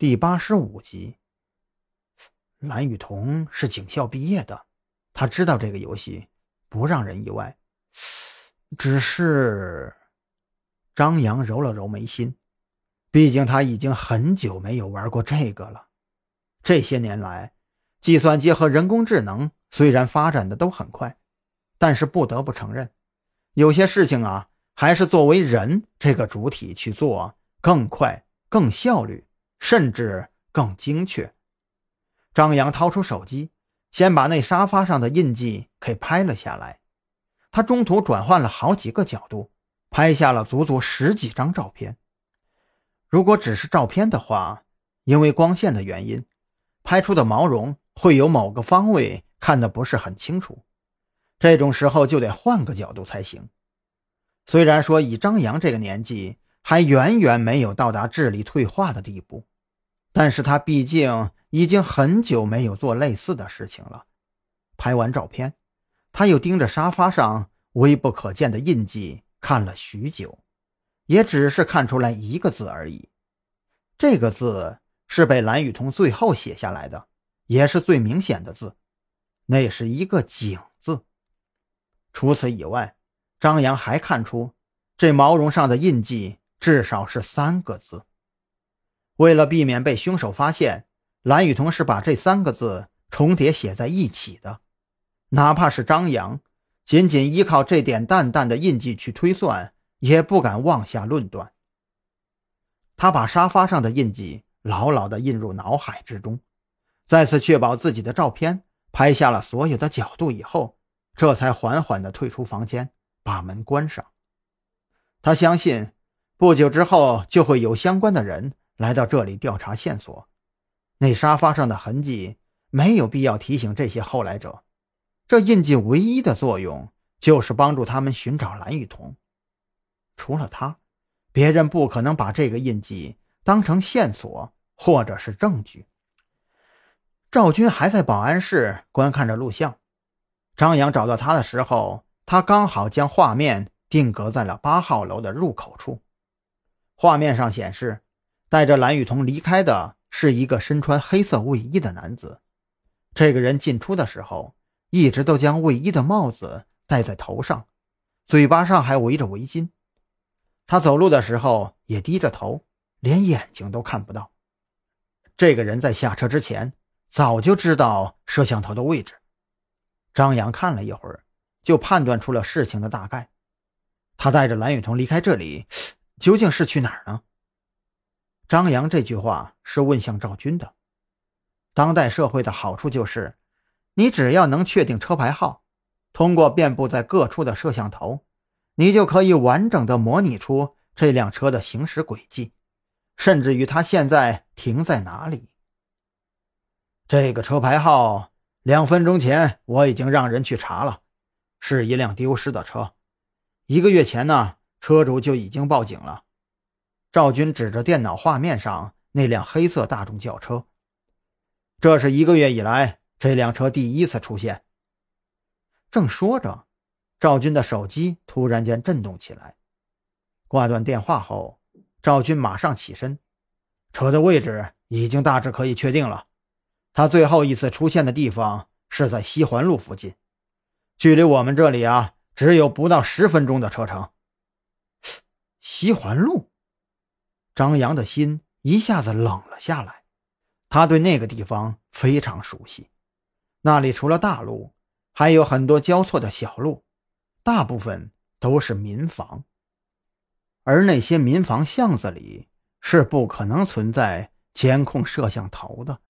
第八十五集，蓝雨桐是警校毕业的，他知道这个游戏不让人意外。只是张扬揉了揉眉心，毕竟他已经很久没有玩过这个了。这些年来，计算机和人工智能虽然发展的都很快，但是不得不承认，有些事情啊，还是作为人这个主体去做更快、更效率。甚至更精确。张扬掏出手机，先把那沙发上的印记给拍了下来。他中途转换了好几个角度，拍下了足足十几张照片。如果只是照片的话，因为光线的原因，拍出的毛绒会有某个方位看得不是很清楚。这种时候就得换个角度才行。虽然说以张扬这个年纪，还远远没有到达智力退化的地步。但是他毕竟已经很久没有做类似的事情了。拍完照片，他又盯着沙发上微不可见的印记看了许久，也只是看出来一个字而已。这个字是被蓝雨桐最后写下来的，也是最明显的字，那是一个“井”字。除此以外，张扬还看出这毛绒上的印记至少是三个字。为了避免被凶手发现，蓝雨桐是把这三个字重叠写在一起的。哪怕是张扬，仅仅依靠这点淡淡的印记去推算，也不敢妄下论断。他把沙发上的印记牢牢地印入脑海之中，再次确保自己的照片拍下了所有的角度以后，这才缓缓地退出房间，把门关上。他相信，不久之后就会有相关的人。来到这里调查线索，那沙发上的痕迹没有必要提醒这些后来者。这印记唯一的作用就是帮助他们寻找蓝雨桐。除了他，别人不可能把这个印记当成线索或者是证据。赵军还在保安室观看着录像。张扬找到他的时候，他刚好将画面定格在了八号楼的入口处。画面上显示。带着蓝雨桐离开的是一个身穿黑色卫衣的男子。这个人进出的时候，一直都将卫衣的帽子戴在头上，嘴巴上还围着围巾。他走路的时候也低着头，连眼睛都看不到。这个人在下车之前早就知道摄像头的位置。张扬看了一会儿，就判断出了事情的大概。他带着蓝雨桐离开这里，究竟是去哪儿呢？张扬这句话是问向赵军的。当代社会的好处就是，你只要能确定车牌号，通过遍布在各处的摄像头，你就可以完整的模拟出这辆车的行驶轨迹，甚至于它现在停在哪里。这个车牌号，两分钟前我已经让人去查了，是一辆丢失的车。一个月前呢，车主就已经报警了。赵军指着电脑画面上那辆黑色大众轿车，这是一个月以来这辆车第一次出现。正说着，赵军的手机突然间震动起来。挂断电话后，赵军马上起身，车的位置已经大致可以确定了。他最后一次出现的地方是在西环路附近，距离我们这里啊只有不到十分钟的车程。西环路。张扬的心一下子冷了下来，他对那个地方非常熟悉，那里除了大路，还有很多交错的小路，大部分都是民房，而那些民房巷子里是不可能存在监控摄像头的。